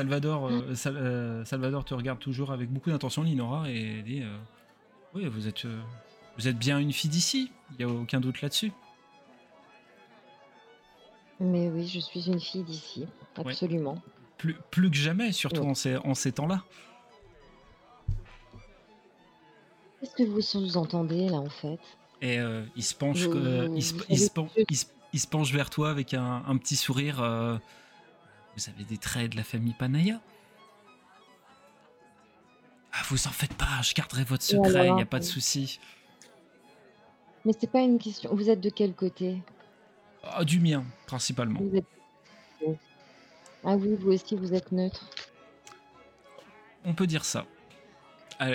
Salvador, euh, Sal- euh, Salvador te regarde toujours avec beaucoup d'intention, Linora, et dit euh, Oui, vous êtes, euh, vous êtes bien une fille d'ici, il n'y a aucun doute là-dessus. Mais oui, je suis une fille d'ici, Ouais. absolument. Plus, plus que jamais, surtout Ouais. en ces, en ces temps-là. Qu'est-ce que vous sous-entendez là en fait? Et euh, il, se penche, Vous- euh, il, se, vous il se savez pen- que- il se- il se penche vers toi avec un, un petit sourire. euh, vous avez des traits de la famille Panaya? Ah, Vous en faites pas, je garderai votre Et secret, il n'y a pas de souci. Mais c'est pas une question. Vous êtes de quel côté? Ah, du mien, principalement. Vous êtes- Ah oui, vous aussi, vous êtes neutre. On peut dire ça.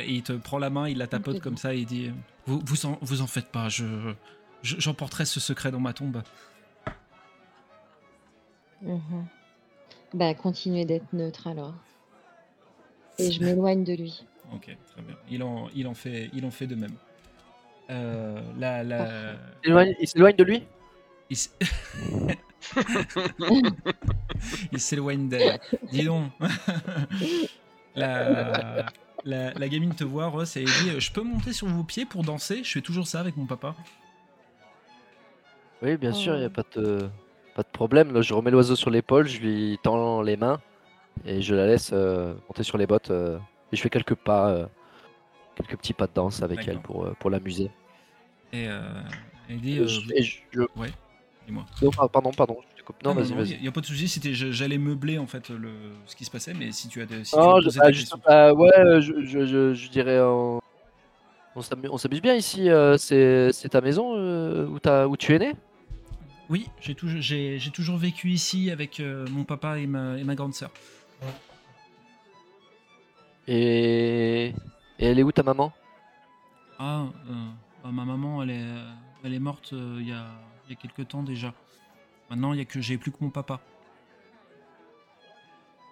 Il te prend la main, il la tapote comme ça et il dit Vous, vous, en, vous en faites pas, je, je- j'emporterai ce secret dans ma tombe. Mhm. Bah, continuez d'être neutre alors. Et je m'éloigne de lui. Ok, très bien. Il en, il en, fait, il en fait de même. Euh, la, la, Parfait. Il s'éloigne- de lui? Il s'éloigne d'elle. Dis donc. la, la, la gamine te voit, Ross, et elle dit Je peux monter sur vos pieds pour danser? Je fais toujours ça avec mon papa. Oui, bien sûr, il n'y a Oh. pas de, pas de problème. Là, je remets l'oiseau sur l'épaule, je lui tends les mains et je la laisse euh, monter sur les bottes. euh, et je fais quelques pas, euh, quelques petits pas de danse avec elle pour, euh, pour l'amuser. Et euh, elle dit Et euh, je- et je- je- Ouais, dis-moi. Non, ah, pardon, pardon. je te coupe. Non, vas-y, Il vas-y. n'y a pas de souci, c'était, je- j'allais meubler en fait le, ce qui se passait, mais si tu as, des- si tu Non, je- bah, ta juste- question- bah, ouais, euh, je, je, je, je dirais. euh, on s'amu- on s'amuse bien ici. euh, c'est c'est ta maison euh, où, t'as- où tu es né? Oui, j'ai toujours, j'ai, j'ai toujours vécu ici avec euh, mon papa et ma, et ma grande sœur. et... et elle est où ta maman? Ah, euh, bah, ma maman, elle est, elle est morte euh, il y, a, y a quelques temps déjà. Maintenant, il y a que j'ai plus que mon papa.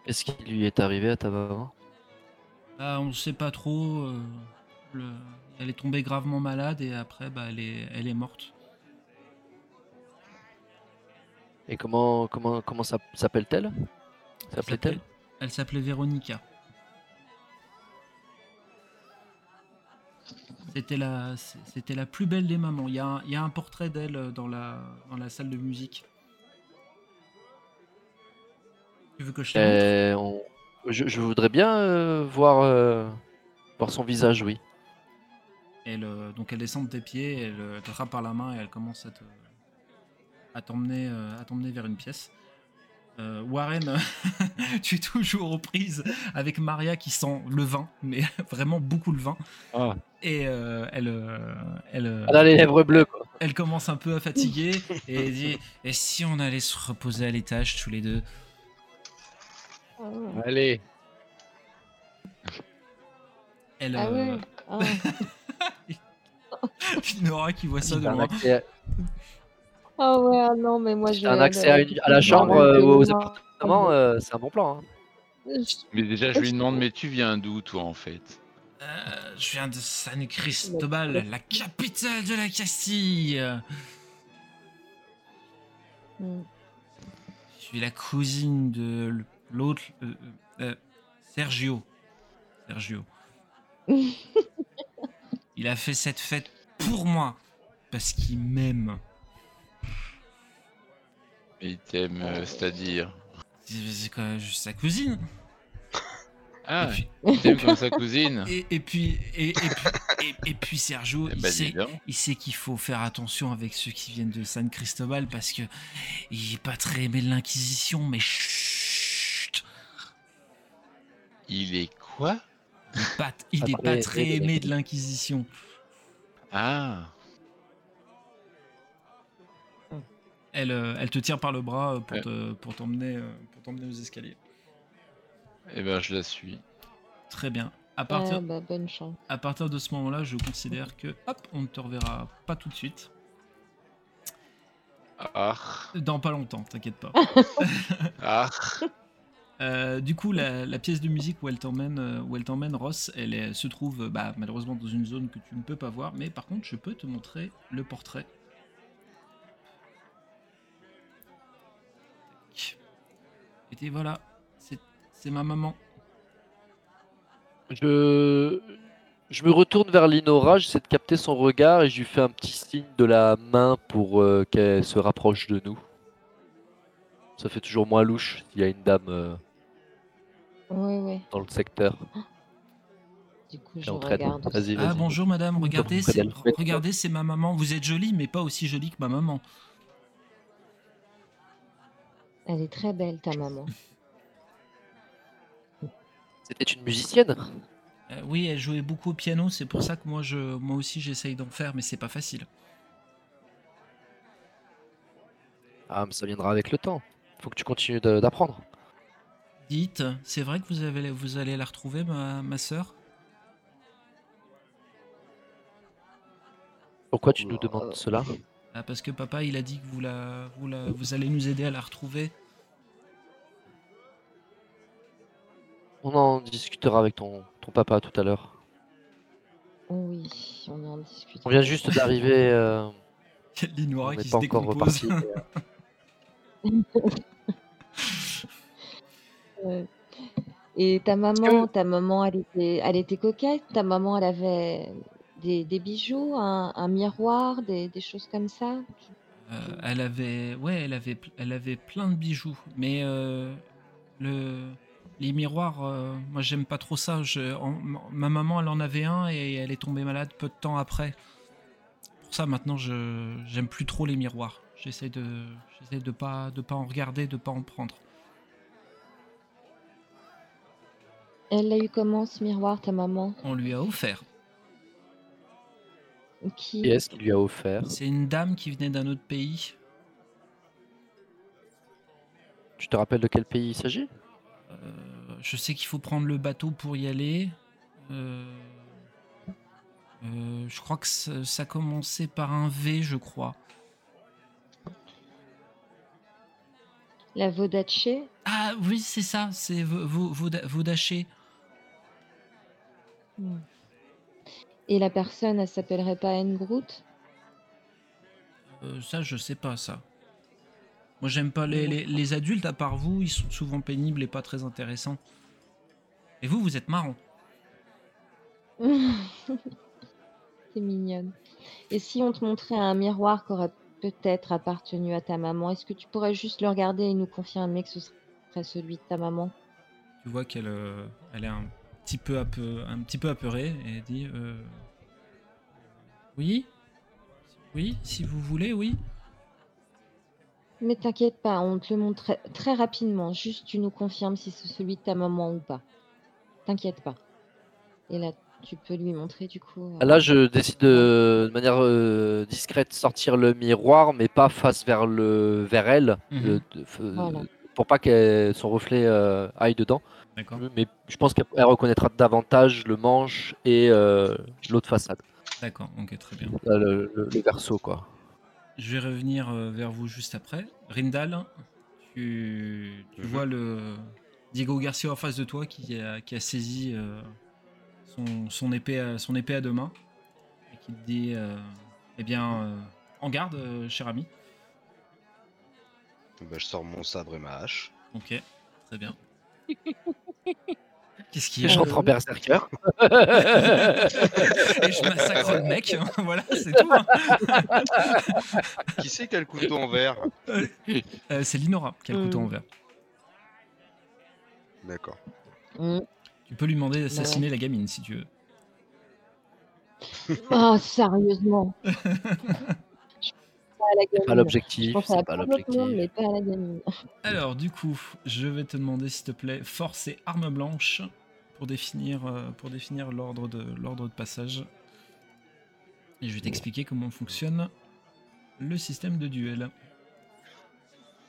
Qu'est-ce qui lui est arrivé à ta maman? Bah, on ne sait pas trop. euh, le- elle est tombée gravement malade et après, bah, elle est, elle est morte. Et comment comment comment s'appelle-t-elle? Elle S'appelait-elle? S'appelait- Elle s'appelait Véronica. C'était la, c'était la plus belle des mamans. Il y a un, il y a un portrait d'elle euh, dans la, dans la salle de musique. Tu veux que je te Euh, on- je, je voudrais bien euh, voir euh, voir son visage, oui. Elle, euh, donc elle descend de tes pieds, elle te rattrape par la main et elle commence à te à t'emmener euh, à t'emmener vers une pièce. Euh, Warren, tu es toujours aux prises avec Maria qui sent le vin, mais vraiment beaucoup le vin. Ah. Et euh, elle, euh, elle, Elle a les lèvres bleues, quoi. elle commence un peu à fatiguer et elle dit Et si on allait se reposer à l'étage tous les deux? Ah, Allez. Elle, Ah euh, ouais. Ah. Nora qui voit ça de loin. Ah ouais, ah non, mais moi j'ai un accès à, une- à la chambre euh, ou aux appartements, euh, c'est un bon plan. hein. Mais déjà, je lui demande, mais tu viens d'où, toi, en fait? Euh, je viens de San Cristobal, la capitale de la Castille. Mm. Je suis la cousine de l'autre, euh, euh, Sergio. Sergio. Il a fait cette fête pour moi parce qu'il m'aime. Il t'aime, euh, c'est-à-dire. C'est c'est quoi, je suis sa cousine. Ah, puis, il t'aime comme sa cousine et, et puis, et, et puis, et, et puis Sergio, Eh il ben, sait, dis donc. il sait qu'il faut faire attention avec ceux qui viennent de San Cristobal parce que il est pas très aimé de l'Inquisition, mais chut, Il est quoi? Il est pas, il est Après, pas les- très aimé de l'Inquisition. Ah, Elle, euh, elle te tire par le bras euh, pour Ouais. te- pour t'emmener, euh, pour t'emmener aux escaliers. eh ben, je la suis. Très bien. À Ah, partir, bah, bonne chance. à partir de ce moment-là, je considère que hop, on ne te reverra pas tout de suite. Ah, Dans pas longtemps, t'inquiète pas. ah. Euh, du coup, la, la pièce de musique où elle t'emmène, où elle t'emmène Ross, elle est- se trouve bah, malheureusement dans une zone que tu ne peux pas voir, mais par contre, je peux te montrer le portrait. Et voilà, c'est ma maman. Je... je me retourne vers Linora, j'essaie de capter son regard et je lui fais un petit signe de la main pour euh, qu'elle se rapproche de nous. Ça fait toujours moins louche s'il y a une dame euh, Ouais, ouais. dans le secteur. Du coup, je regarde. aussi. Vas-y, vas-y. Ah bonjour madame, regardez, c'est ma maman. Vous êtes jolie, mais pas aussi jolie que ma maman. Elle est très belle, ta maman. C'était une musicienne? Euh, oui, elle jouait beaucoup au piano, c'est pour ça que moi, je, moi aussi j'essaye d'en faire, mais c'est pas facile. Ah, mais ça viendra avec le temps. Faut que tu continues d'apprendre. Dites, c'est vrai que vous, avez, vous allez la retrouver, ma, ma soeur Pourquoi tu nous demandes cela? Parce que papa, il a dit que vous, la, vous, la, vous allez nous aider à la retrouver. On en discutera avec ton, ton papa tout à l'heure. Oui, on en discute. On vient juste d'arriver. euh, n'est qui pas se encore décompose. reparti. mais, Euh, Et ta maman, ta maman, elle était, elle était coquette? Ta maman, elle avait des, des bijoux, un, un miroir, des, des choses comme ça? Euh, elle avait, ouais, elle avait, elle avait plein de bijoux, mais euh, le, les miroirs, euh, moi j'aime pas trop ça. Je, en- ma maman, elle en avait un et elle est tombée malade peu de temps après. Pour ça, maintenant, je, j'aime plus trop les miroirs. J'essaie de, j'essaie de pas, de pas en regarder, de pas en prendre. Elle l'a eu comment ce miroir, ta maman? On lui a offert. Qui Qui est-ce qui lui a offert C'est une dame qui venait d'un autre pays. Tu te rappelles de quel pays il s'agit? Euh, je sais qu'il faut prendre le bateau pour y aller. Euh, euh, je crois que ça, ça commençait par un V, je crois. La Vodache Ah oui, c'est ça, c'est Vodaché. Hmm. Et la personne, elle s'appellerait pas Engrout Euh, ça, je sais pas ça. Moi, j'aime pas les, les- les adultes, à part vous, ils sont souvent pénibles et pas très intéressants. Et vous, vous êtes marrant. C'est mignonne. Et si on te montrait un miroir qui aurait peut-être appartenu à ta maman, est-ce que tu pourrais juste le regarder et nous confirmer que ce serait celui de ta maman? Tu vois qu'elle euh, elle est un petit peu, apeu- un petit peu apeurée et dit euh, Oui Oui, si vous voulez, oui. Mais t'inquiète pas, on te le montre très, très rapidement. Juste, tu nous confirmes si c'est celui de ta maman ou pas. T'inquiète pas. Et là, tu peux lui montrer du coup. euh, Là, je décide de, de manière euh, discrète sortir le miroir, mais pas face vers le vers elle, Mhm. de- f- Voilà. pour pas que son reflet euh, aille dedans. D'accord. Mais je pense qu'elle elle reconnaîtra davantage le manche et euh, l'autre façade, D'accord, ok, très bien. Là, le, le- le verso quoi. Je vais revenir euh, vers vous juste après. Rindal, tu, tu Mhm. vois le Diego Garcia en face de toi qui a, qui a saisi euh, son, son épée à, son épée à deux mains et qui te dit euh, Eh bien, euh, en garde, euh, cher ami. Bah, je sors mon sabre et ma hache. Ok, très bien. Qu'est-ce qu'il y a J'entre en berserker. Et je massacre le mec. voilà, c'est tout. hein. Qui c'est qui a le couteau en verre Euh, c'est Linora qui a le couteau en verre. D'accord. hmm. Tu peux lui demander d'assassiner la gamine si tu veux. Oh, sérieusement. C'est pas gamine. Je l'objectif. pense à C'est pas plein d'autres mondes, l'objectif. mais pas à la gamine. Alors, du coup, je vais te demander, s'il te plaît, force et arme blanche pour définir, euh, pour définir l'ordre de, l'ordre de passage. Et je vais t'expliquer comment fonctionne le système de duel.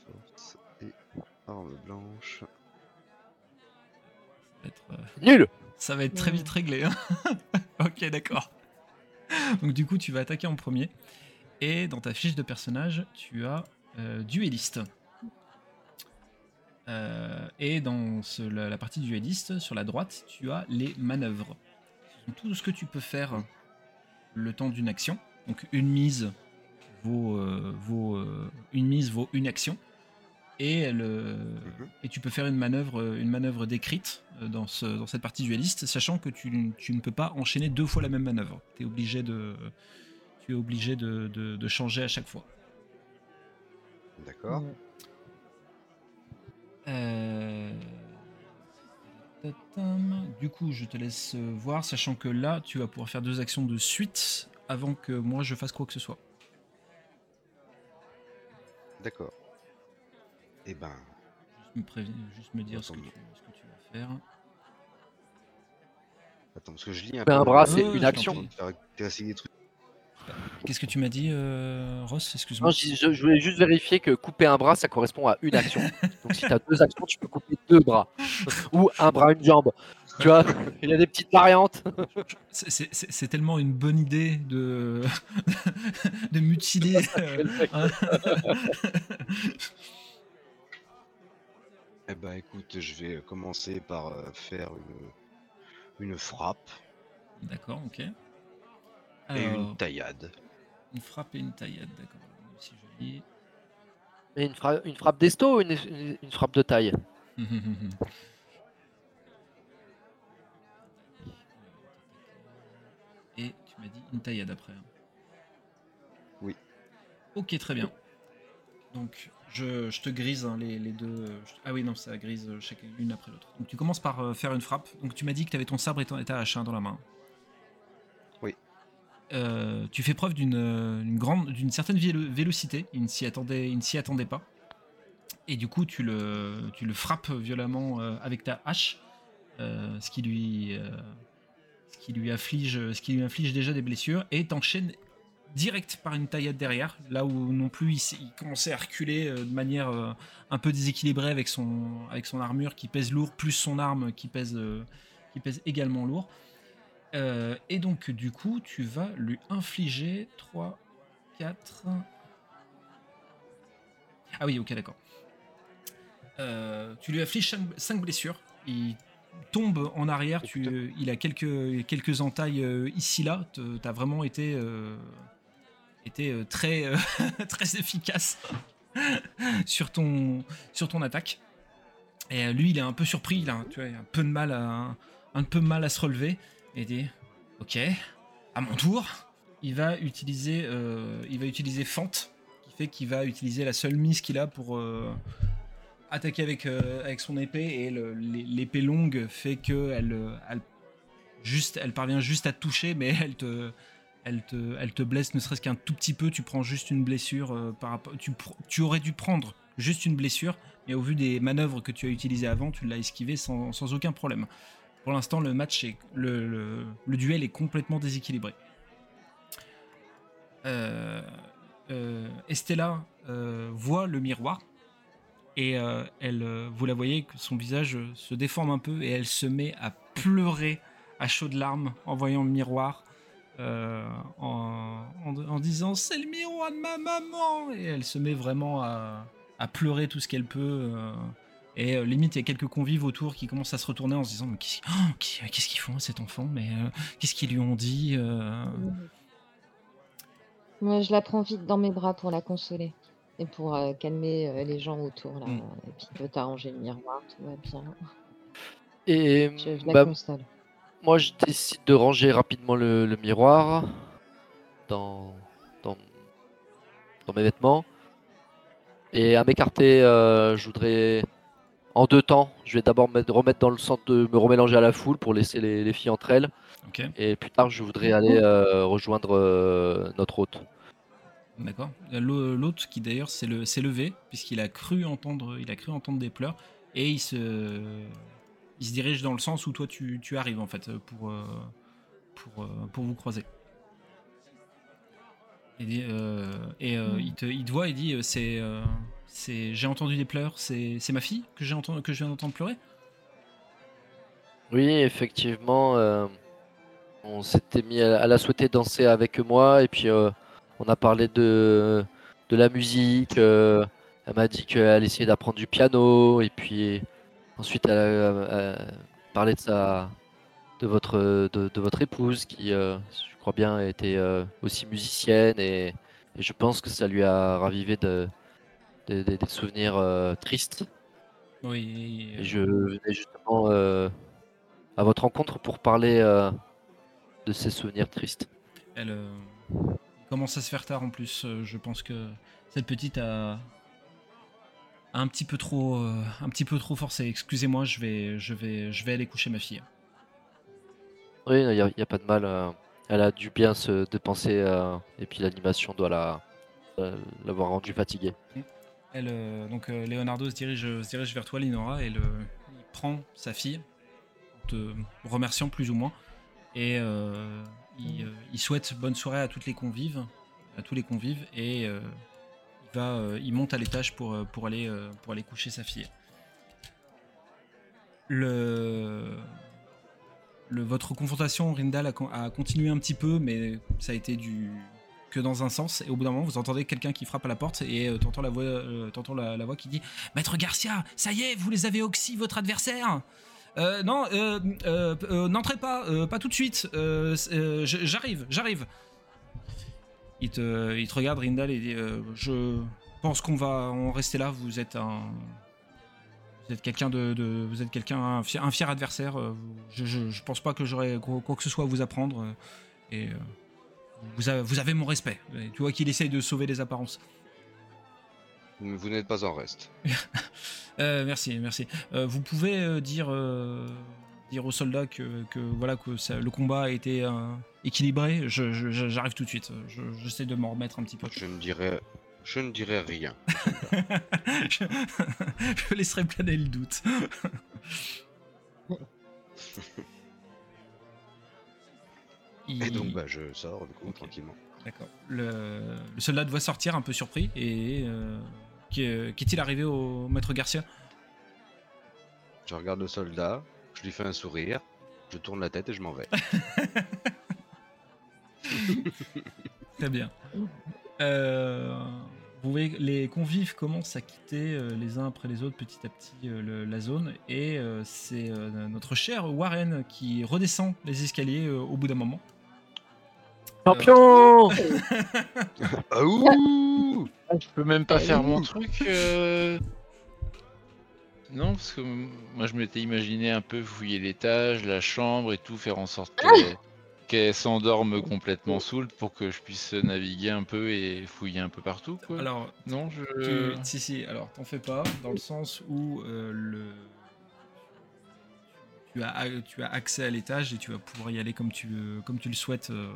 Force et arme blanche. Ça va être, euh, Nul. ça va être très vite réglé. hein. ok, d'accord. Donc, du coup, tu vas attaquer en premier. Et dans ta fiche de personnage, tu as euh, dueliste. Euh, et dans ce- la, la partie dueliste, sur la droite, tu as les manœuvres. Ce sont tout ce que tu peux faire le temps d'une action. Donc une mise vaut, euh, vaut, euh, une mise vaut une action. et, elle, Mhm. et tu peux faire une manœuvre, une manœuvre décrite dans, ce, dans cette partie dueliste, sachant que tu, tu ne peux pas enchaîner deux fois la même manœuvre. Es obligé de, tu es obligé de, de- de changer à chaque fois. D'accord. Euh. Du coup, je te laisse euh, voir, sachant que là, tu vas pouvoir faire deux actions de suite avant que moi je fasse quoi que ce soit. D'accord. Eh ben, Juste me, juste me dire ce que, tu, Attends. ce que tu vas faire. attends, parce que je lis un Mais un peu. bras, c'est ouais, une action. des trucs. Qu'est-ce que tu m'as dit, euh, Ross? Excuse-moi. Je, je- je voulais juste vérifier que couper un bras, ça correspond à une action. Donc si tu as deux actions, tu peux couper deux bras. Ou un bras, une jambe. Tu vois, il y a des petites variantes. C'est- tellement une bonne idée de, de mutiler. Eh ben, écoute, je vais commencer par euh, faire une, une frappe D'accord, ok. et Alors, une taillade. Une frappe et une taillade, d'accord. Lis. Mais une, fra- une frappe d'esto ou une, une- une frappe de taille? Et tu m'as dit une taillade après. hein. Oui. Ok, très bien. Donc, je, je te grise hein, les, les deux. je- Ah oui, non, ça grise chacune une après l'autre. Donc, tu commences par euh, faire une frappe. Donc, tu m'as dit que tu avais ton sabre et, ton, et ta hache hein, dans la main. Euh, tu fais preuve d'une euh, grande, d'une certaine vélo- vélocité. Il ne s'y attendait, il ne s'y attendait pas. Et du coup, tu le, tu le frappes violemment euh, avec ta hache, ce qui lui, ce qui lui afflige, ce qui lui inflige déjà des blessures, et t'enchaînes direct par une taillade derrière, là où non plus il, il commençait à reculer de manière un peu déséquilibrée avec son, avec son armure qui pèse lourd, plus son arme qui pèse, qui pèse également lourd. Euh, et donc, du coup, tu vas lui infliger 3, 4. Ah oui, ok, d'accord. Euh, tu lui affliges 5 blessures. Il tombe en arrière. Oh, Tu, il a quelques, quelques entailles euh, ici-là. Tu as vraiment été, été très, très efficace sur, ton, sur ton attaque. Et lui, il est un peu surpris. Tu vois, il a un peu de mal à, un peu mal à se relever. Dit Ok, à mon tour, il va utiliser, euh, il va utiliser Fente, qui fait qu'il va utiliser la seule mise qu'il a pour euh, attaquer avec, euh, avec son épée. Et l'épée longue fait que euh, elle, juste, elle parvient juste à toucher, mais elle te, elle te, elle te blesse ne serait-ce qu'un tout petit peu. Tu prends juste une blessure par rapport. Tu, tu aurais dû prendre juste une blessure, mais au vu des manœuvres que tu as utilisées avant, tu l'as esquivé sans, sans aucun problème. Pour l'instant, le match est, le, duel est complètement déséquilibré. Euh, euh, Estella euh, voit le miroir et elle, vous la voyez que son visage se déforme un peu et elle se met à pleurer à chaudes larmes en voyant le miroir, en, disant c'est le miroir de ma maman et elle se met vraiment à, pleurer tout ce qu'elle peut. Et euh, limite, il y a quelques convives autour qui commencent à se retourner en se disant Mais qu'est-ce oh, qu'est-ce qu'ils font à cet enfant Mais euh, qu'est-ce qu'ils lui ont dit euh? Moi, je la prends vite dans mes bras pour la consoler et pour euh, calmer euh, les gens autour là. Mm. Et puis peut t'arranger le miroir, tout va bien. Et Je, je la bah, console. moi, je décide de ranger rapidement le, le miroir dans, dans, dans mes vêtements. Et à m'écarter, euh, je voudrais en deux temps. Je vais d'abord me remettre dans le centre de me remélanger à la foule pour laisser les, les filles entre elles. Et plus tard, je voudrais aller euh, rejoindre euh, notre hôte. d'accord. L'au- L'autre qui d'ailleurs s'est le- s'est levé puisqu'il a cru entendre, il a cru entendre des pleurs et il se, il se dirige dans le sens où toi tu, tu arrives en fait pour, euh, pour, euh, pour vous croiser. Et, euh, euh, il, te, il te voit et dit euh, c'est, euh, c'est, j'ai entendu des pleurs, c'est, ma fille que j'ai entendu, que je viens d'entendre pleurer? Oui, effectivement, euh, on s'était mis à la souhaiter danser avec moi et puis euh, on a parlé de, de la musique. euh, elle m'a dit qu'elle essayait d'apprendre du piano et puis ensuite elle a, a parlé de sa de votre de, de votre épouse qui, je crois bien, était aussi musicienne et je pense que ça lui a ravivé de, des, des- des souvenirs euh, tristes. Oui. Et je venais justement euh, à votre rencontre pour parler euh, de ces souvenirs tristes. Elle euh, commence à se faire tard en plus. Euh, je pense que cette petite a, a un petit peu trop, euh, un petit peu trop forcé. Excusez-moi, je vais, je vais, je vais aller coucher ma fille. Oui, il n'y a, pas de mal. euh, elle a dû bien se dépenser euh, et puis l'animation doit la euh, l'avoir rendue fatiguée. Euh, donc euh, Leonardo se dirige, se dirige vers toi, Linora, et il prend sa fille, te remerciant plus ou moins, et euh, il, souhaite bonne soirée à toutes les convives, à tous les convives, et il monte à l'étage pour, aller, pour aller coucher sa fille. Le, le votre confrontation, Rindal, a continué un petit peu, mais ça a été du dans un sens et au bout d'un moment vous entendez quelqu'un qui frappe à la porte et euh, t'entends la voix euh, t'entends la, voix qui dit maître Garcia ça y est vous les avez oxy votre adversaire! Euh, non n'entrez pas pas tout de suite j'arrive j'arrive. Il te il te regarde Rindal et dit je pense qu'on va en rester là vous êtes un vous êtes quelqu'un de, vous êtes quelqu'un un fier, adversaire je, je, pense pas que j'aurais quoi, quoi que ce soit à vous apprendre et vous avez, vous avez mon respect. Et tu vois qu'il essaye de sauver les apparences. Vous n'êtes pas en reste. Euh, merci, merci. Euh, vous pouvez euh, dire, euh, dire aux soldats que, que voilà que ça- le combat a été euh, équilibré. Je- je- je- J'arrive tout de suite. Je- J'essaie de m'en remettre un petit peu. Je ne dirai, je ne dirai rien. je, je laisserai planer le doute. Il- Et donc, bah, je sors du coup tranquillement. D'accord. Le, le soldat te voit sortir un peu surpris et euh, qu'est- qu'est-il arrivé au maître Garcia? Je regarde le soldat, je lui fais un sourire, je tourne la tête et je m'en vais. Très bien. Euh, vous voyez, les convives commencent à quitter euh, les uns après les autres petit à petit euh, le- la zone et euh, c'est euh, notre cher Warren qui redescend les escaliers euh, au bout d'un moment. Champion Ah ouh Je peux même pas faire mon truc. euh, Non, parce que moi je m'étais imaginé un peu fouiller l'étage, la chambre et tout, faire en sorte qu'elle qu'elle s'endorme complètement saoule pour que je puisse naviguer un peu et fouiller un peu partout. Quoi. Alors, non, je. tu- si, si, alors t'en fais pas, dans le sens où euh, le... tu, as, tu as accès à l'étage et tu vas pouvoir y aller comme tu, comme tu le souhaites euh,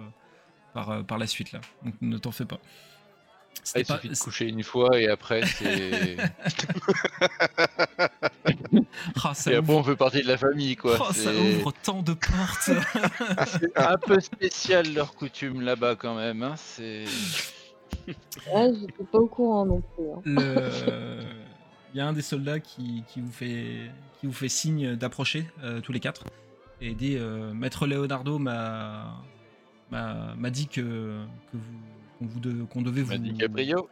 par, euh, par la suite là. Donc ne t'en fais pas. Ah, il pas- suffit de coucher une fois et après c'est. Ah, ça et après ouvre- on fait partie de la famille quoi. Oh, ça ouvre tant de portes. C'est un peu spécial leur coutume là-bas quand même. Hein. C'est. Ouais, j'étais pas au courant non plus. hein. Le- Il y a un des soldats qui, qui vous, fait, qui vous fait signe d'approcher, euh, tous les quatre, et dit euh, Maître Leonardo m'a m'a m'a dit que, que vous, qu'on vous de- qu'on devait vous. M'a dit Caprio.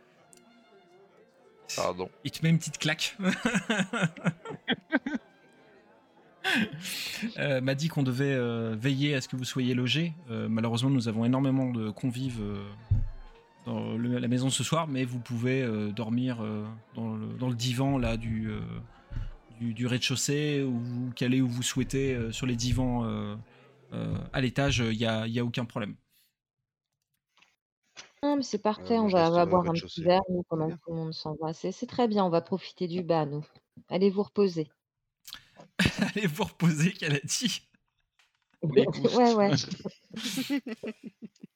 Pardon. Il te met une petite claque. Euh, m'a dit qu'on devait euh, veiller à ce que vous soyez logés. Euh, malheureusement, nous avons énormément de convives dans le- la maison ce soir, mais vous pouvez dormir dans, le, dans le divan là du, du, du rez-de-chaussée ou vous caler où vous souhaitez sur les divans à l'étage. Il n'y a, y a aucun problème. Non, mais c'est parfait, moi, on va, va boire un petit verre nous, pendant que tout le monde s'en va. C'est c'est très bien, on va profiter du bas, nous. Allez vous reposer. Allez vous reposer, qu'elle a dit. ouais, ouais.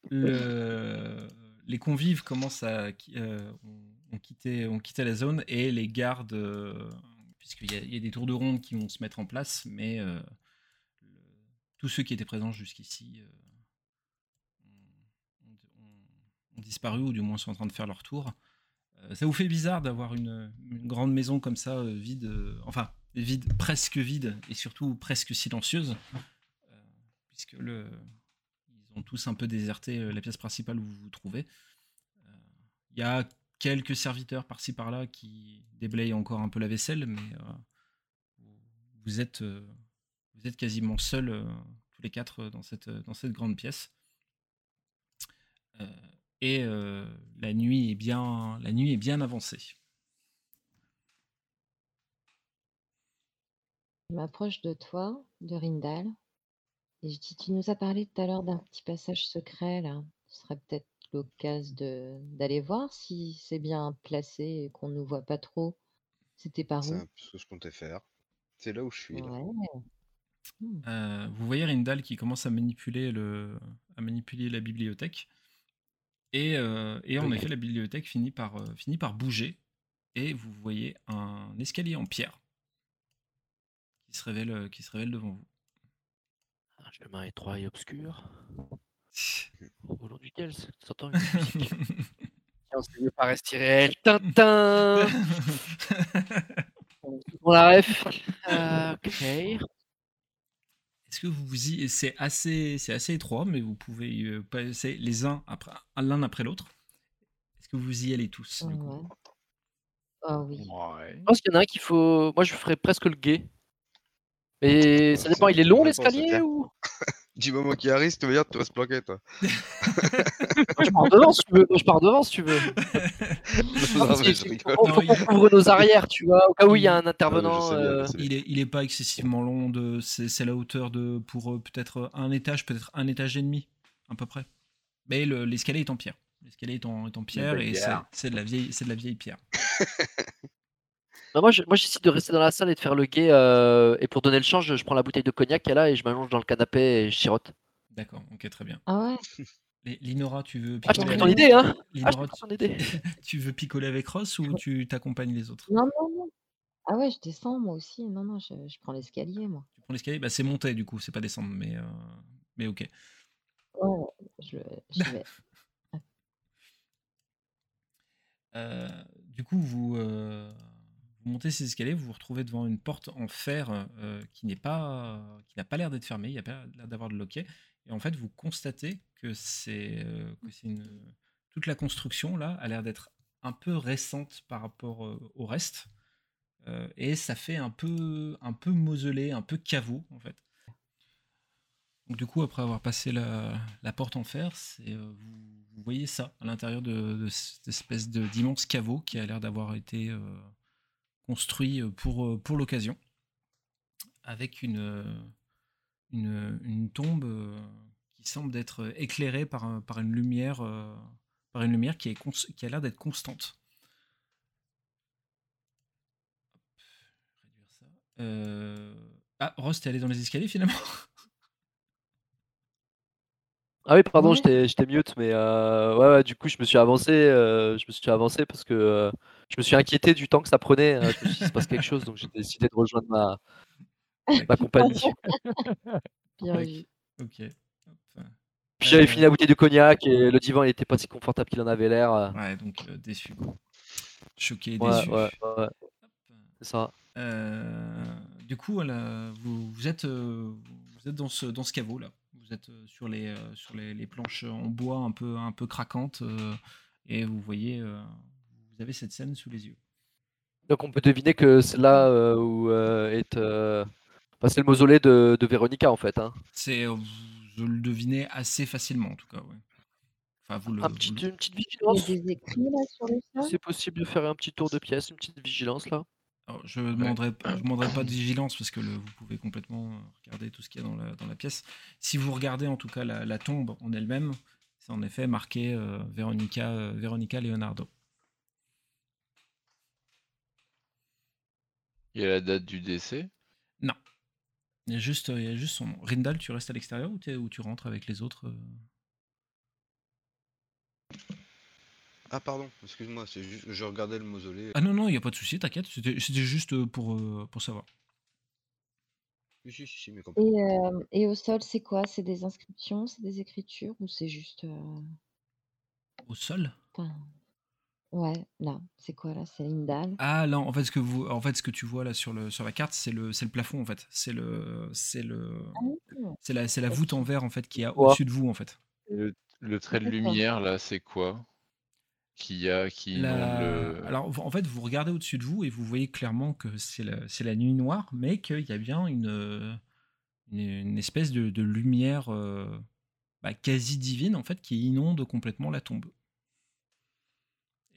Le- les convives commencent à euh, ont, quitté, ont quitté la zone et les gardes, euh, puisqu'il y, a- il y a des tours de ronde qui vont se mettre en place, mais euh, tous ceux qui étaient présents jusqu'ici euh, ont, disparu ou du moins sont en train de faire leur tour. Euh, ça vous fait bizarre d'avoir une, grande maison comme ça, euh, vide, enfin vide, presque vide et surtout presque silencieuse, puisque ils ont tous un peu déserté la pièce principale où vous vous trouvez. Il y a quelques serviteurs par-ci par-là qui déblayent encore un peu la vaisselle, mais vous- êtes, vous êtes quasiment seuls, euh, tous les quatre, euh, dans cette, euh, dans cette grande pièce. et la, nuit est bien, la nuit est bien avancée. Je m'approche de toi, de Rindal, et je dis, tu nous as parlé tout à l'heure d'un petit passage secret, là. Ce serait peut-être l'occasion d'aller voir si c'est bien placé et qu'on ne nous voit pas trop. C'était par où? C'est ce que je comptais faire. C'est là où je suis. Ouais. Là. Hmm. Euh, vous voyez Rindal qui commence à manipuler, le, à manipuler la bibliothèque. Et, euh, et en Oui. effet, la bibliothèque finit par, euh, finit par bouger. Et vous voyez un escalier en pierre qui se révèle, euh, qui se révèle devant vous. Un chemin étroit et obscur. Au long duquel s'entend une musique. C'est mieux pas rester réel. Tintin On la ref. Euh, ok. Est-ce que vous vous y... C'est assez, c'est assez étroit, mais vous pouvez y euh, passer les uns après l'un après l'autre. Est-ce que vous y allez tous du coup? Ouais. Ah oui. Ouais. Je pense qu'il y en a un qu'il faut. Moi, je ferais presque le guet. Et ça dépend, il est long l'escalier ou? Du moment qu'il arrive, tu veux dire, tu vas se planquer, toi. Moi, je pars devant si tu veux. Moi, je pars devant si tu veux. Non, Parce mais que je c'est- rigole. faut, Non, faut il- qu'on couvre nos arrières, tu vois, au cas où il y a un intervenant. sais bien, je euh, sais bien. Il est, il est pas excessivement long. De, c'est, c'est la hauteur de pour euh, peut-être un étage, peut-être un étage et demi, à peu près. Mais le- l'escalier est en pierre. L'escalier est en, est en pierre et c'est, pierre. c'est de la vieille, c'est de la vieille pierre. Bah, moi, je- moi, j'essaie de rester dans la salle et de faire le guet. euh, et pour donner le change, je prends la bouteille de cognac qu'il y a là et je m'allonge dans le canapé et je chirote. D'accord, ok, très bien. Ah ouais? Linora, tu veux Ah, je t'ai picoler pris ton avec... idée, hein Ah, je Linora, t'ai pris ton idée. tu, tu veux picoler avec Ross ou tu t'accompagnes les autres? Non, non, non. Ah ouais, je descends moi aussi. Non, non, je, je prends l'escalier, moi. Tu prends l'escalier? Bah, C'est monter du coup, c'est pas descendre, mais, euh, mais ok. Ouais, je, j'y vais. Euh, du coup, vous, euh, vous montez ces escaliers, vous vous retrouvez devant une porte en fer euh, qui n'est pas, qui n'a pas l'air d'être fermée, il n'y a pas l'air d'avoir de loquet. Et en fait, vous constatez que c'est euh, que c'est une toute la construction là a l'air d'être un peu récente par rapport euh, au reste. Et ça fait un peu un peu mausolée, un peu caveau en fait. Donc du coup, après avoir passé la, la porte en fer, vous, voyez ça à l'intérieur de, cette espèce d'immense caveau qui a l'air d'avoir été construit pour, euh, pour l'occasion, avec une, euh, une, une tombe euh, qui semble être éclairée par, par une lumière, euh, par une lumière qui, est cons- qui a l'air d'être constante. Hop, réduire ça. Euh, Ah, Ross, t'es allé dans les escaliers finalement Ah oui, pardon, Ouais. j'étais j'étais mute, mais euh, ouais, ouais, du coup, je me suis avancé, euh, je me suis avancé parce que euh, je me suis inquiété du temps que ça prenait. euh, je me suis dit, il se passe quelque chose, donc j'ai décidé de rejoindre ma, ma compagnie. Bien Ok. vu. Ok. Hop. Puis j'avais Euh, fini la bouteille de cognac et le divan, il était pas si confortable qu'il en avait l'air. euh. Ouais, donc euh, déçu. Choqué Ouais, déçu. ouais, c'est ça. Euh, du coup, vous, vous êtes, euh, vous êtes dans ce, dans ce caveau là. Vous êtes euh, sur les, euh, sur les, les planches en bois un peu, un peu craquantes euh, et vous voyez, euh, vous avez cette scène sous les yeux. Donc on peut deviner que c'est là euh, où euh, est. euh, enfin, c'est le mausolée de, de Véronica en fait. Hein. C'est, euh, vous le devinez assez facilement en tout cas. Ouais. Enfin, vous le, Un vous petit, le- une petite Il y a vigilance. des écrits là sur le sol? C'est possible de faire un petit tour de pièce, une petite vigilance là. Alors, je ne demanderai, pas de vigilance parce que le- vous pouvez complètement euh, regarder tout ce qu'il y a dans la, dans la pièce. Si vous regardez en tout cas la, la tombe en elle-même, c'est en effet marqué euh, Véronica, euh, Véronica Leonardo. Il y a la date du décès? Il y a juste, il y a juste son nom. Rindal, tu restes à l'extérieur ou, tu rentres avec les autres euh? Ah, pardon, excuse-moi, c'est juste, je regardais le mausolée. Ah non, non, il n'y a pas de souci, t'inquiète. C'était juste euh, pour, euh, pour savoir. Si, si, si, si, mais complètement. Et, euh, et au sol, c'est quoi? C'est des inscriptions, c'est des écritures? Ou c'est juste. euh, Au sol? Enfin, Ouais, là, c'est quoi là? C'est une dalle? Ah non, en fait, ce que, vous, en fait, ce que tu vois là sur, le, sur la carte, c'est le, c'est le plafond en fait. C'est le, c'est le, Ah, c'est la, c'est la voûte en verre en fait qui est Quoi au-dessus de vous en fait. Et le, le trait de D'accord. lumière, là, c'est quoi? Qui a, qui inonde La- le... Alors, vous- en fait, vous regardez au-dessus de vous et vous voyez clairement que c'est la, c'est la nuit noire, mais qu'il y a bien une, euh, une, une espèce de, de lumière euh, bah, quasi divine, en fait, qui inonde complètement la tombe.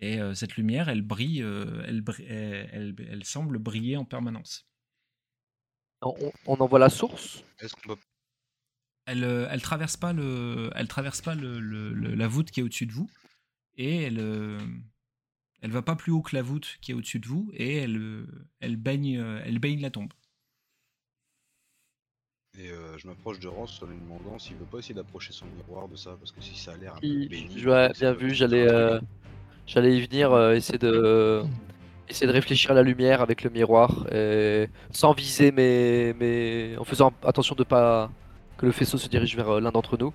Et euh, cette lumière, elle brille, euh, elle, bri- elle, elle- elle semble briller en permanence. On, on- envoie la source? Est-ce qu'on peut. Elle, euh, elle traverse pas le, elle traverse pas le, le- le- la voûte qui est au-dessus de vous et elle, euh, elle va pas plus haut que la voûte qui est au-dessus de vous et elle, euh, elle baigne, euh, elle baigne la tombe. Et euh, je m'approche de Ross en lui demandant s'il veut pas essayer d'approcher son miroir de ça, parce que si ça a l'air un peu béni. Bien vu, j'allais euh. J'allais y venir, euh, essayer de essayer de réfléchir à la lumière avec le miroir, et sans viser, mais, mais en faisant attention de pas que le faisceau se dirige vers euh, l'un d'entre nous,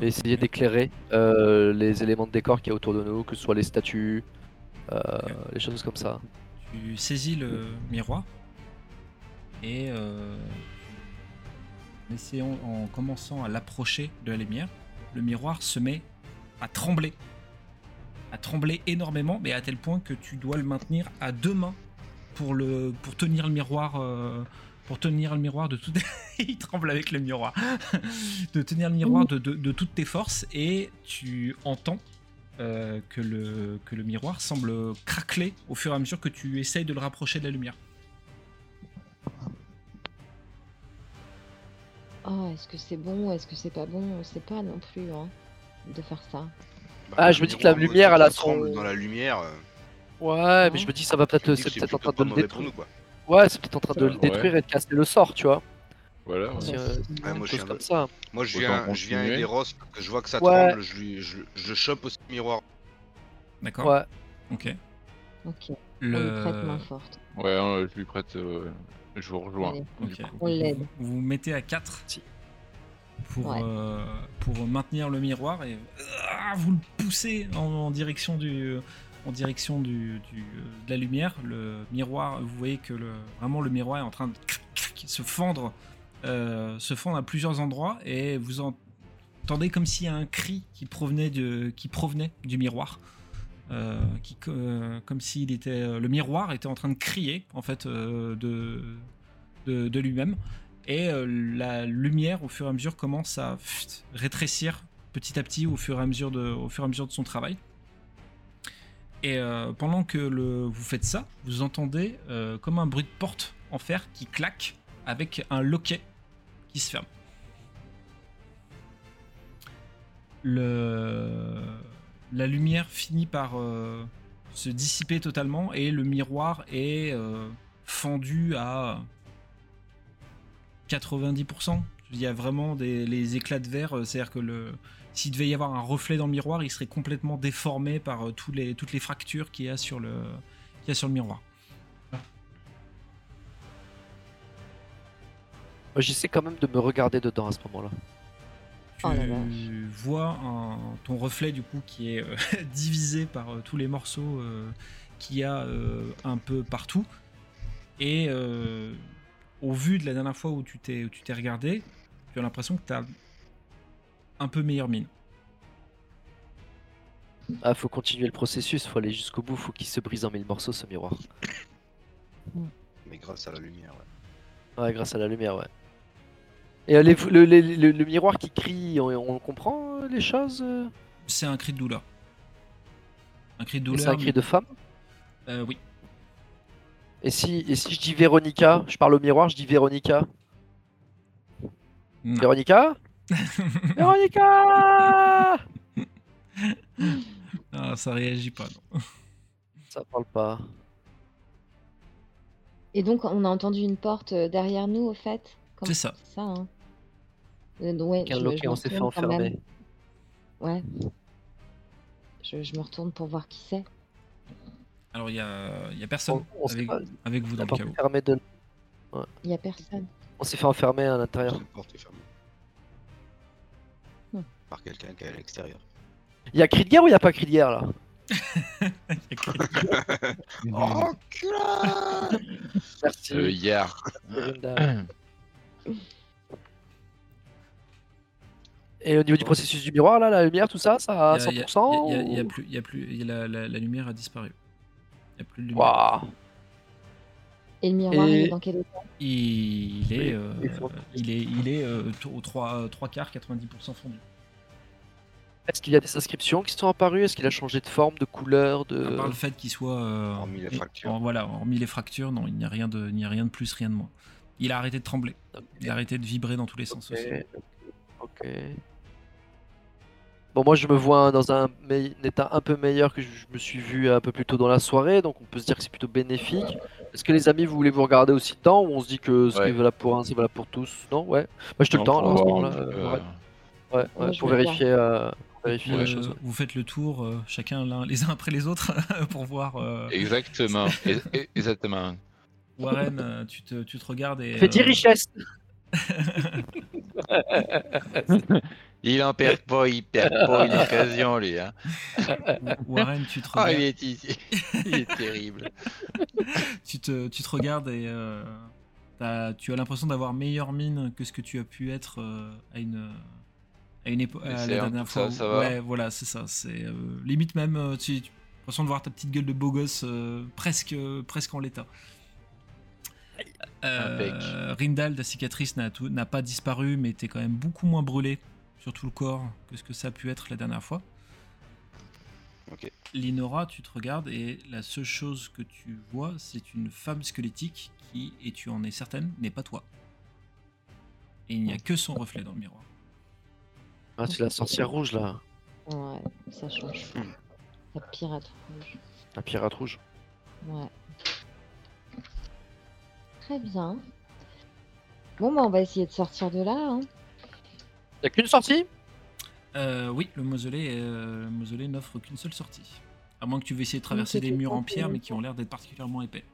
et essayer d'éclairer euh, les éléments de décor qu'il y a autour de nous, que ce soit les statues, euh, les choses comme ça. Tu saisis le miroir et euh, en essayant, en commençant à l'approcher de la lumière, le miroir se met à trembler, à trembler énormément, mais à tel point que tu dois le maintenir à deux mains pour le, pour tenir le miroir, euh, pour tenir le miroir de tout. Il tremble avec le miroir, de tenir le miroir de, de- de toutes tes forces et tu entends euh, que, le, que le miroir semble craqueler au fur et à mesure que tu essayes de le rapprocher de la lumière. Oh, est-ce que c'est bon ou est-ce que c'est pas bon? On sait pas non plus hein, de faire ça. Bah, Ah, le je me dis que la lumière, elle a tremble son- dans la lumière. euh, Ouais, mais je me dis que ça va peut-être c'est peut-être en train pas de le détruire. nous, quoi. Ouais, c'est peut-être en train de le Ouais. détruire et de casser le sort, tu vois. Voilà. Euh, moi, je Chose viens, comme ça. moi, je viens, je viens aider Ross, que je vois que ça Ouais. tremble, je, lui, je, je chope aussi le miroir. D'accord Ouais. Ok. Ok, on lui Le... prête main forte. Ouais, euh, je lui prête. euh, je vous rejoins. On l'aide. Vous vous mettez à 4 Si. Pour, Ouais. euh, pour maintenir le miroir et ah, vous le poussez en, en direction du en direction du, du- de la lumière. Le miroir, vous voyez que le, vraiment le miroir est en train de se fendre, euh, se fendre à plusieurs endroits et vous entendez comme s'il y a un cri qui provenait, de, qui provenait du miroir. Euh, qui, euh, comme s'il était euh, le miroir était en train de crier en fait euh, de, de, de lui-même et euh, la lumière au fur et à mesure commence à rétrécir petit à petit au fur et à mesure de, son travail. Et euh, pendant que vous faites ça, vous entendez euh, comme un bruit de porte en fer qui claque avec un loquet qui se ferme. Le, la lumière finit par se dissiper totalement et le miroir est fendu à 90%. Il y a vraiment des, les éclats de verre, euh, c'est-à-dire que le, s'il devait y avoir un reflet dans le miroir, il serait complètement déformé par euh, tous les, toutes les fractures qu'il y a sur le, qu'il y a sur le miroir. J'essaie quand même de me regarder dedans à ce moment-là. Tu Oh vois un- ton reflet du coup qui est euh, divisé par euh, tous les morceaux euh, qu'il y a euh, un peu partout. Et euh, au vu de la dernière fois où tu t'es où tu t'es regardé, tu as l'impression que tu as un peu meilleure mine. Ah, faut continuer le processus, faut aller jusqu'au bout, faut qu'il se brise en mille morceaux ce miroir. Mais grâce à la lumière, ouais. Ouais, grâce à la lumière, ouais. Et euh, les- le, le- le- le miroir qui crie, on, on comprend euh, les choses euh? C'est un cri de douleur. Un cri de douleur. C'est un cri de femme? Euh, oui. Et si, et si je dis Véronica, je parle au miroir, je dis Véronica Non. Véronica? Véronica Ah, ça réagit pas. non. Ça parle pas. Et donc, on a entendu une porte euh, derrière nous, au fait? Comme C'est ça. ça, hein. Euh, donc, ouais, je, je on s'est fait enfermer. Ouais. Je, je me retourne pour voir qui c'est. Alors il y a, y a personne On, on s'est avec, pas- avec vous dans le chaos. est fermée de- Il y a personne. On s'est fait enfermer à l'intérieur. La porte est fermée. Hmm. Par quelqu'un qui est à l'extérieur. Il y a cri de guerre ou il y a pas cri de guerre là? Oh, Merci. Euh, Yar. Verinda. Et au niveau du processus du miroir, là, la lumière, tout ça, ça a- il y a- 100% il y a- y a plus, il y a plus, il y a la, la- la lumière a disparu. Il y a plus de lumière. Waouh Et le miroir, il Et- est dans quel état? Il est, euh, il faut- il est, il est euh, au 3, trois quarts, 90% fondu. Est-ce qu'il y a des inscriptions qui sont apparues? Est-ce qu'il a changé de forme, de couleur, de... À part le fait qu'il soit, euh, Hormis les fractures. en- voilà, hormis les fractures, non, il n'y a rien de, il n'y a rien de plus, rien de moins. Il a arrêté de trembler. Il a arrêté de vibrer dans tous les sens Ok, aussi. ok. Bon, moi je me vois dans un, état un peu meilleur que je je me suis vu un peu plus tôt dans la soirée, donc on peut se dire que c'est plutôt bénéfique. Est-ce que les amis, vous voulez vous regarder aussi dedans ou on se dit que ce Ouais. qui est valable pour un, c'est valable pour tous? Non, ouais. Moi j'ai tout le Non, pour alors à ce voir un moment-là. petit peu, euh, ouais, ouais, je pour bien. vérifier, euh, pour vérifier Euh, les choses. vous faites le tour, euh, chacun les uns après les autres, pour voir. euh, Exactement. Exactement. Warren, tu, te, tu te regardes et. Fais 10 euh, richesses Il en perd pas, il perd pas une occasion, lui. Hein. Warren, tu te Ah, regardes. il est, il- il est terrible. tu te, tu te regardes et euh, tu as l'impression d'avoir meilleure mine que ce que tu as pu être euh, à une à une époque la dernière fois. ça, ça va ouais, voilà, c'est ça. C'est euh, limite même tu, tu as l'impression de voir ta petite gueule de beau gosse presque presque en l'état. Euh, Rindal, ta cicatrice n'a pas disparu, mais t'es quand même beaucoup moins brûlé sur tout le corps que ce que ça a pu être la dernière fois. Ok. Linora, tu te regardes et la seule chose que tu vois, c'est une femme squelettique qui, et tu en es certaine, n'est pas toi. Et il n'y a que son reflet dans le miroir. Ah, c'est la sorcière rouge là, Ouais, ça change pas. La pirate rouge. la pirate rouge. Ouais. Très bien. Bon, bah, on va essayer de sortir de là. Hein. Y'a qu'une sortie? Euh, oui, le mausolée, euh, le mausolée n'offre qu'une seule sortie. À moins que tu veuilles essayer de traverser c'était des murs en pierre, mais qui ont l'air d'être particulièrement épais.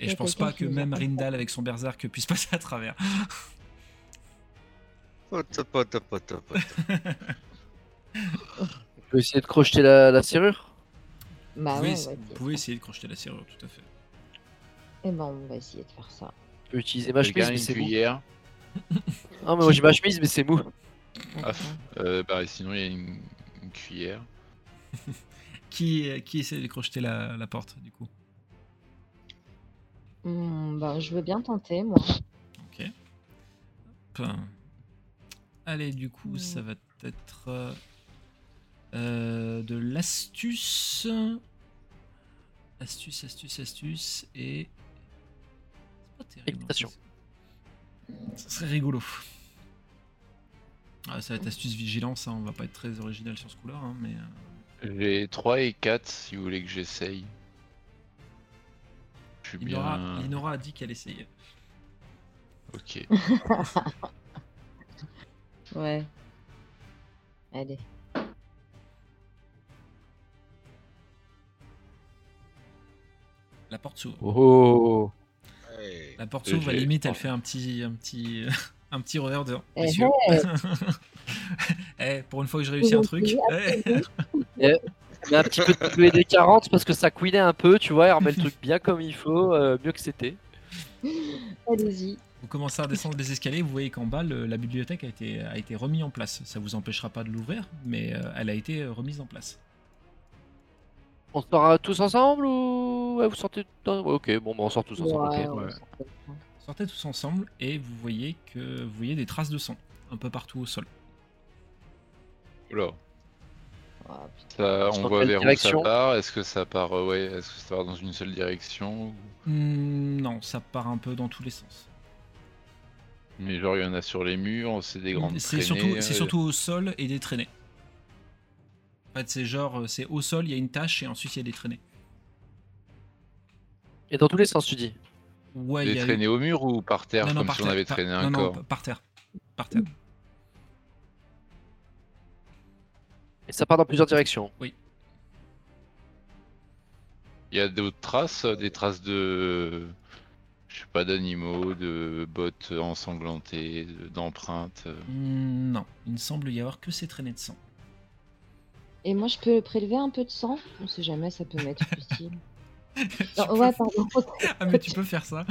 Et je pense pas que même Rindal avec son berserk puisse passer à travers. On peut essayer de crocheter la, la serrure? Bah vous, ouais, pouvez, on va vous essayer. pouvez essayer de crocheter la serrure, tout à fait. Eh ben, on va essayer de faire ça. Je peux utiliser ma chemise, c'est cuillère? Ah, mais moi j'ai ma chemise, mais c'est mou. Ah, euh, bah, sinon, il y a une, une cuillère. Qui, qui essaie de crocheter la, la porte, du coup? Hmm, bah, je veux bien tenter, moi. Ok. Hop. Allez, du coup, Hmm. ça va être euh, euh, de l'astuce. Astuce, astuce, astuce. Et. C'est pas terrible. hein, Équitation. Ça serait rigolo. Ah, ça va être astuce vigilance, hein, on va pas être très original sur ce coup-là, hein, mais. euh, J'ai 3 et 4 si vous voulez que j'essaye. Je suis Linora, bien. Linora a dit qu'elle essayait. Ok. Ouais. Allez. La porte s'ouvre. Oh Ouais. La porte s'ouvre, à la j'ai- limite, elle fait un petit, un petit, un petit revers de. Eh. Eh, pour une fois que je réussis un truc. eh. Mais un petit peu de WD 40 parce que ça couinait un peu, tu vois, elle remet le truc bien comme il faut, euh, mieux que c'était. Allez-y. Vous commencez à descendre les escaliers, vous voyez qu'en bas, le- la bibliothèque a été, a été remise en place. Ça vous empêchera pas de l'ouvrir, mais euh, elle a été euh, remise en place. On sort euh, tous ensemble ou ouais, vous sortez ouais, Ok, bon, bah, on sort tous ensemble. Ouais, ok. ouais. Sortez tous ensemble et vous voyez que vous voyez des traces de sang un peu partout au sol. Oula. Ah, putain. Ça, Sur on voit quelle vers où direction? ça part. Est-ce que ça part, euh, ouais, est-ce que ça part dans une seule direction ou- Hmm, non, ça part un peu dans tous les sens. Mais genre, il y en a sur les murs, c'est des grandes C'est traînées. surtout, c'est euh, surtout au sol et des traînées. En fait, c'est genre, euh, c'est au sol, il y a une tache et ensuite il y a des traînées. Et dans tous les sens, tu dis. Ouais, il y Des a traînées au mur ou par terre, Non, non, comme par si on terre, avait par- traîné non, un non, corps par terre. Par terre. Et ça part dans plusieurs directions. Il y a d'autres traces, euh, des traces de. Je sais pas, d'animaux, de bottes ensanglantées, de- d'empreintes. euh. Hmm, non, il ne semble y avoir que ces traînées de sang. Et moi, je peux prélever un peu de sang? On sait jamais, ça peut m'être utile. Non, ouais, pardon. Ah mais tu peux faire ça.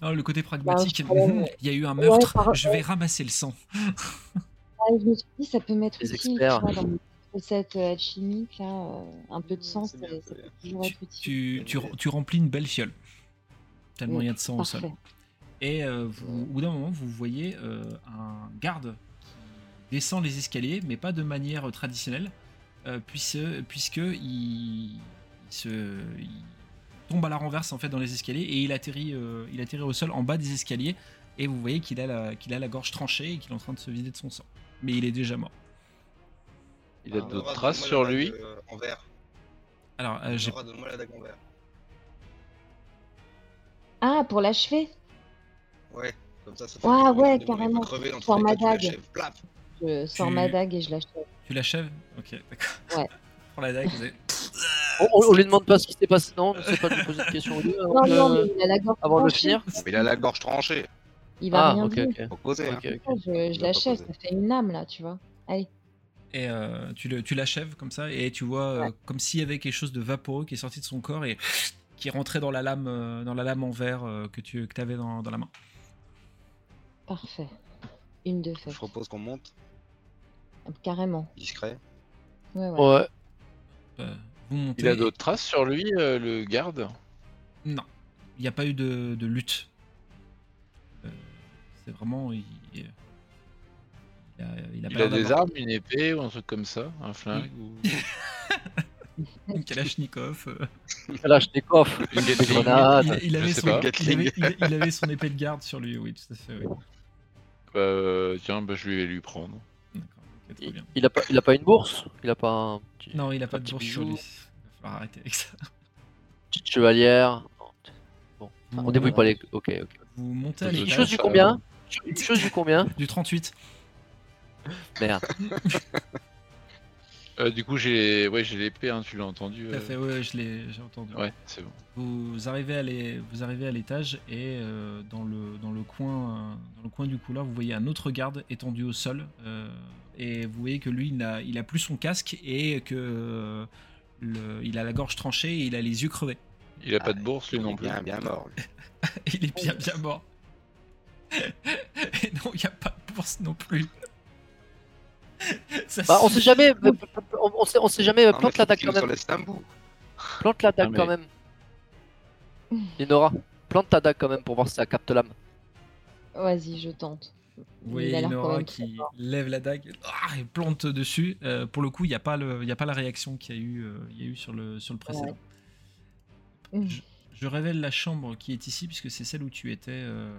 Non, le côté pragmatique. Bah, prélève. Il y a eu un Ouais, meurtre, par- je vais ramasser le sang. Je me suis dit, ça peut m'être Les utile. experts. Tu vois, dans mes recettes euh, alchimiques, là, euh, un peu de sang, C'est ça, bien, ça c'est peut bien. toujours être utile. tu, tu- tu remplis une belle fiole. Tellement il y a de sang au sol. Et euh, vous- au bout d'un moment, vous voyez euh, un garde qui descend les escaliers, mais pas de manière traditionnelle, euh, puisque, puisque il, il se, il tombe à la renverse en fait dans les escaliers et il atterrit, euh, il atterrit au sol en bas des escaliers et vous voyez qu'il a la, qu'il a la gorge tranchée et qu'il est en train de se vider de son sang. Mais il est déjà mort. Il a Ah, d'autres traces sur lui euh, En vert. Alors euh, j'ai Nora, donne-moi la dague en vert. Ah, pour l'achever? Ouais, comme ça, ça fait Ouais, que ouais, carrément. crever dans Sors ma dague. Je sors Tu- ma dague et je l'achève. Tu l'achèves? Ok, d'accord. Ouais. Prends la dague. vous avez- On, on- on lui demande pas ce qui s'est passé. Non, c'est pas de lui poser une question. au lieu, avant Non, de- non, mais il a la gorge Avant de tranchée. finir Il a la gorge tranchée. Il va Ah, rien ok, dire. hein. Je, je l'achève, pas ça fait une âme là, tu vois. Allez. Et euh, tu, le, tu l'achèves comme ça et tu vois euh, comme s'il y avait quelque chose de vaporeux qui est sorti de son corps et qui rentrait dans la lame, euh, dans la lame en verre euh, que tu que avais dans, dans la main. Parfait. Une de fait. Je propose qu'on monte, Carrément. discret. Ouais, ouais. Ouais. Euh, vous montez. Il a d'autres traces sur lui, euh, le garde? Non, il n'y a pas eu de, de lutte. Euh, c'est vraiment. Il, il a, il a Il a des armes, une épée ou un truc comme ça Un flingue ou... une Kalachnikov. euh. Kalachnikov, Une grenades. il, avait son, il, avait, épée de garde sur lui, oui, tout à fait. Oui. Euh, tiens, bah, je vais lui prendre. Il, bien. il a pas, il a pas une bourse? Il a pas un petit, Non, il a pas de bourse sur bijou lui. Il va falloir arrêter avec ça. petite chevalière. Bon, Vous- on débrouille pas les. Ok, ok. Vous montez à Une chose du combien? Une chose du combien? Du 38. Merde. Euh, du coup, j'ai ouais, j'ai l'épée, hein, tu l'as entendu. Tout à euh, fait, ouais, je l'ai, j'ai entendu. Ouais, c'est bon. Vous arrivez à les, vous arrivez à l'étage et euh, dans le dans le coin euh, dans le coin du couloir, vous voyez un autre garde étendu au sol euh, et vous voyez que lui il a il a plus son casque et que euh, le, il a la gorge tranchée et il a les yeux crevés. Il a pas Ah, de bourse, lui Il non est plus. bien, bien mort. il est bien bien mort. et non, il n'y a pas de bourse non plus. Ça Bah, on sait jamais. On, on sait, on sait jamais. Non, mais Plante faut la dague qu'il quand même. Plante la dague mais- quand même. Linora, plante ta dague quand même pour voir si ça capte l'âme. Vas-y, je tente. Vous Il voyez a très qui lève la dague ah, et plante dessus. Euh, pour le coup, il n'y a, pas le- il y a pas la réaction qu'il y a eu, euh, y a eu sur, le, sur le précédent. Mm. Je, je révèle la chambre qui est ici, puisque c'est celle où tu étais, euh,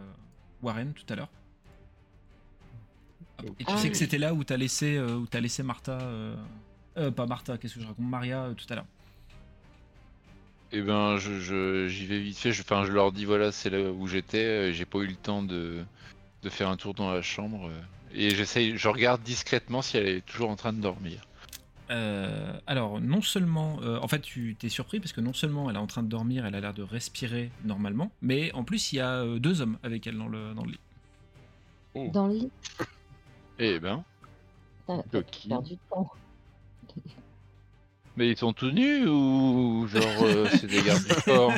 Warren, tout à l'heure. Et tu Ah sais que oui. c'était là où t'as laissé, euh, où t'as laissé Martha. euh, euh, pas Martha, qu'est-ce que je raconte Maria euh, tout à l'heure. Et ben, je, je- j'y vais vite fait. Je, enfin, je leur dis voilà, c'est là où j'étais. J'ai pas eu le temps de, de faire un tour dans la chambre. euh, Et j'essaye, je regarde discrètement si elle est toujours en train de dormir. Euh, alors, non seulement, euh, en fait, tu t'es surpris parce que non seulement elle est en train de dormir, elle a l'air de respirer normalement, mais en plus, il y a euh, deux hommes avec elle dans le, dans le lit. Dans le lit, Eh ben, t'as perdu temps. mais ils sont tous nus ou genre euh, c'est des gardes du corps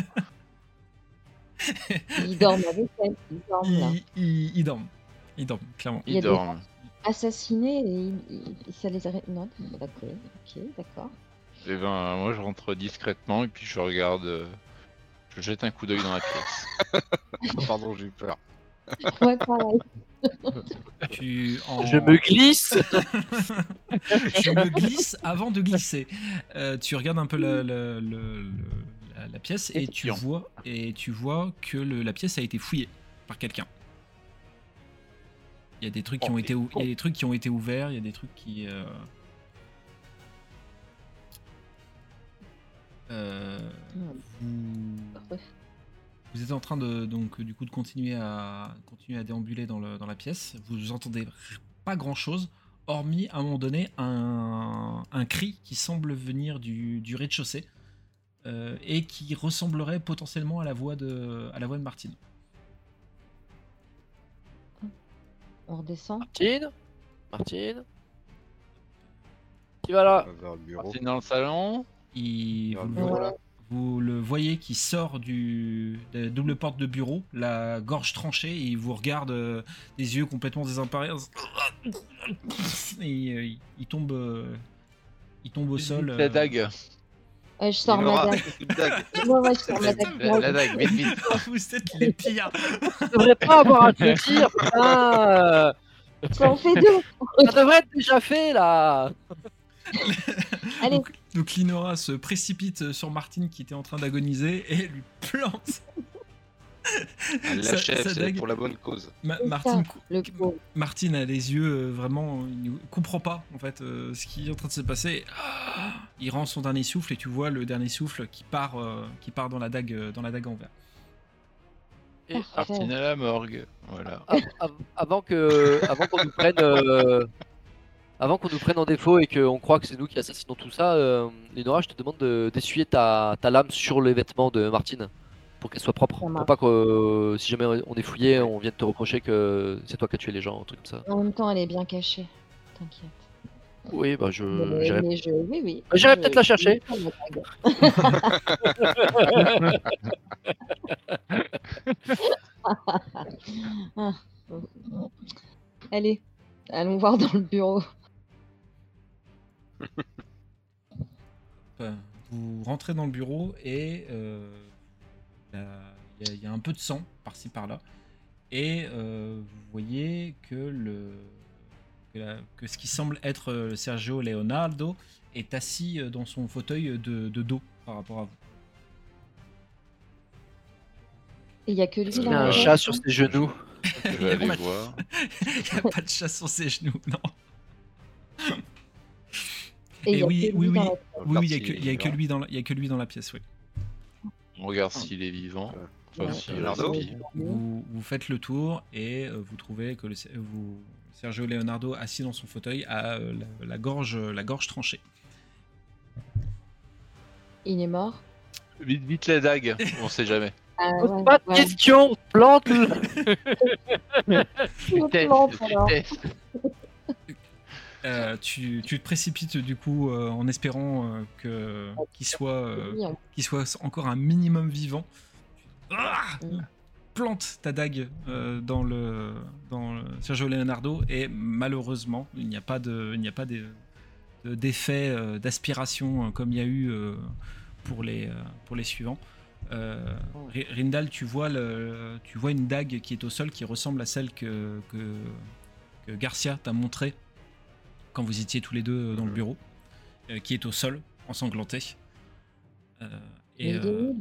Ils dorment avec elle. Ils dorment là. Ils, ils- ils dorment. Ils dorment, clairement. Il Ils des- dorment. Assassinés et ça les arrête. Non, d'accord. Ok, d'accord. Et ben, moi je rentre discrètement et puis je regarde. euh, Je jette un coup d'œil dans la pièce. Pardon, j'ai eu peur. Ouais, pareil. Tu, en- Je me glisse. je me glisse avant de glisser. Euh, tu regardes un peu le- la- pièce et tu vois et tu vois que le- la pièce a été fouillée par quelqu'un. Il y a des trucs qui ont été ou- il y a bon. des trucs qui ont été ouverts, il y a des trucs qui euh, euh, vous... Vous êtes en train de donc du coup de continuer à continuer à déambuler dans, le- dans la pièce. Vous entendez pas grand chose, hormis à un moment donné un, un cri qui semble venir du, du rez-de-chaussée euh, et qui ressemblerait potentiellement à la voix de à la voix de Martine. On redescend. Martine Martine Qui va là. Martine dans le salon. Il, vous, le le, bureau, Ouais. là. vous le voyez qui sort du de la double porte de bureau, la gorge tranchée, et il vous regarde euh, des yeux complètement désemparés. Et euh, il, il tombe, euh, il tombe au sol. La euh, dague. Ouais, je sors ma dague. Ouais, ouais, je sors ma dague. La, la dague, vite, vite. vous êtes les pires. Je devrais pas avoir à te dire, putain Ça en fait deux. Ça devrait être déjà fait là Allez, Donc, Donc Linora se précipite sur Martine qui était en train d'agoniser et lui plante. C'est dague. pour la bonne cause. Ma- Martine, ça, a les yeux euh, vraiment, il ne comprend pas en fait euh, ce qui est en train de se passer. Ah il rend son dernier souffle et tu vois le dernier souffle qui part, euh, qui part dans la dague, euh, dans la dague en verre. Et. Martine à la morgue. Voilà. av- av- avant que, avant qu'on nous prenne, euh, avant qu'on nous prenne en défaut et qu'on croit que c'est nous qui assassinons tout ça, euh, Lénora, je te demande de- d'essuyer ta, ta lame sur les vêtements de Martine pour qu'elle soit propre. Pour pas que euh, si jamais on est fouillé, on vienne te reprocher que c'est toi qui as tué les gens, un truc comme ça. En même temps, elle est bien cachée. T'inquiète. Oui, bah je. Mais- j'irai- mais je- Oui, oui. Bah, j'irai peut-être la chercher. Ah. Allez, allons voir dans le bureau. Euh, Vous rentrez dans le bureau et euh, il y a- il y, a- il y a un peu de sang par-ci par-là. Et euh, vous voyez que, le, que, la- que ce qui semble être euh, Sergio Leonardo est assis euh, dans son fauteuil de, de dos par rapport à vous. Il y a que lui Il a un chat sur ses genoux. Je vais aller voir. Il n'y a pas de chat sur ses genoux, non. Et Et a oui, oui, oui. Oui, il n'y a que lui dans la pièce, oui. On regarde s'il est vivant. Enfin, s'il. Vous, vous faites le tour et euh, vous trouvez que le, vous, Sergio Leonardo, assis dans son fauteuil, a euh, la, la gorge, la gorge tranchée. Il est mort. Vite, vite la dague, on sait jamais. Ah, Pose ouais, pas de ouais. questions, plante le- Je me plante, alors. Euh, tu, tu te précipites du coup euh, en espérant euh, que qu'il soit, euh, qu'il soit encore un minimum vivant. Ah Mm. plante ta dague dans le dans le Sergio Leonardo et malheureusement il n'y a pas de il n'y a pas de- de- d'effet euh, d'aspiration comme il y a eu pour les pour les suivants. Euh, Ri- Rindal, tu vois le tu vois une dague qui est au sol qui ressemble à celle que que, que Garcia t'a montrée quand vous étiez tous les deux dans le bureau, euh, qui est au sol ensanglantée. Euh, et, euh,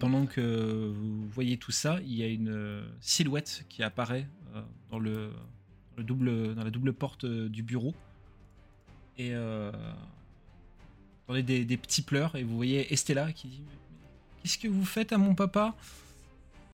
pendant que vous voyez tout ça, il y a une euh, silhouette qui apparaît euh, dans, le, dans le double, dans la double porte euh, du bureau. Et euh, vous entendez des, des petits pleurs et vous voyez Estella qui dit Mais Qu'est-ce que vous faites à mon papa?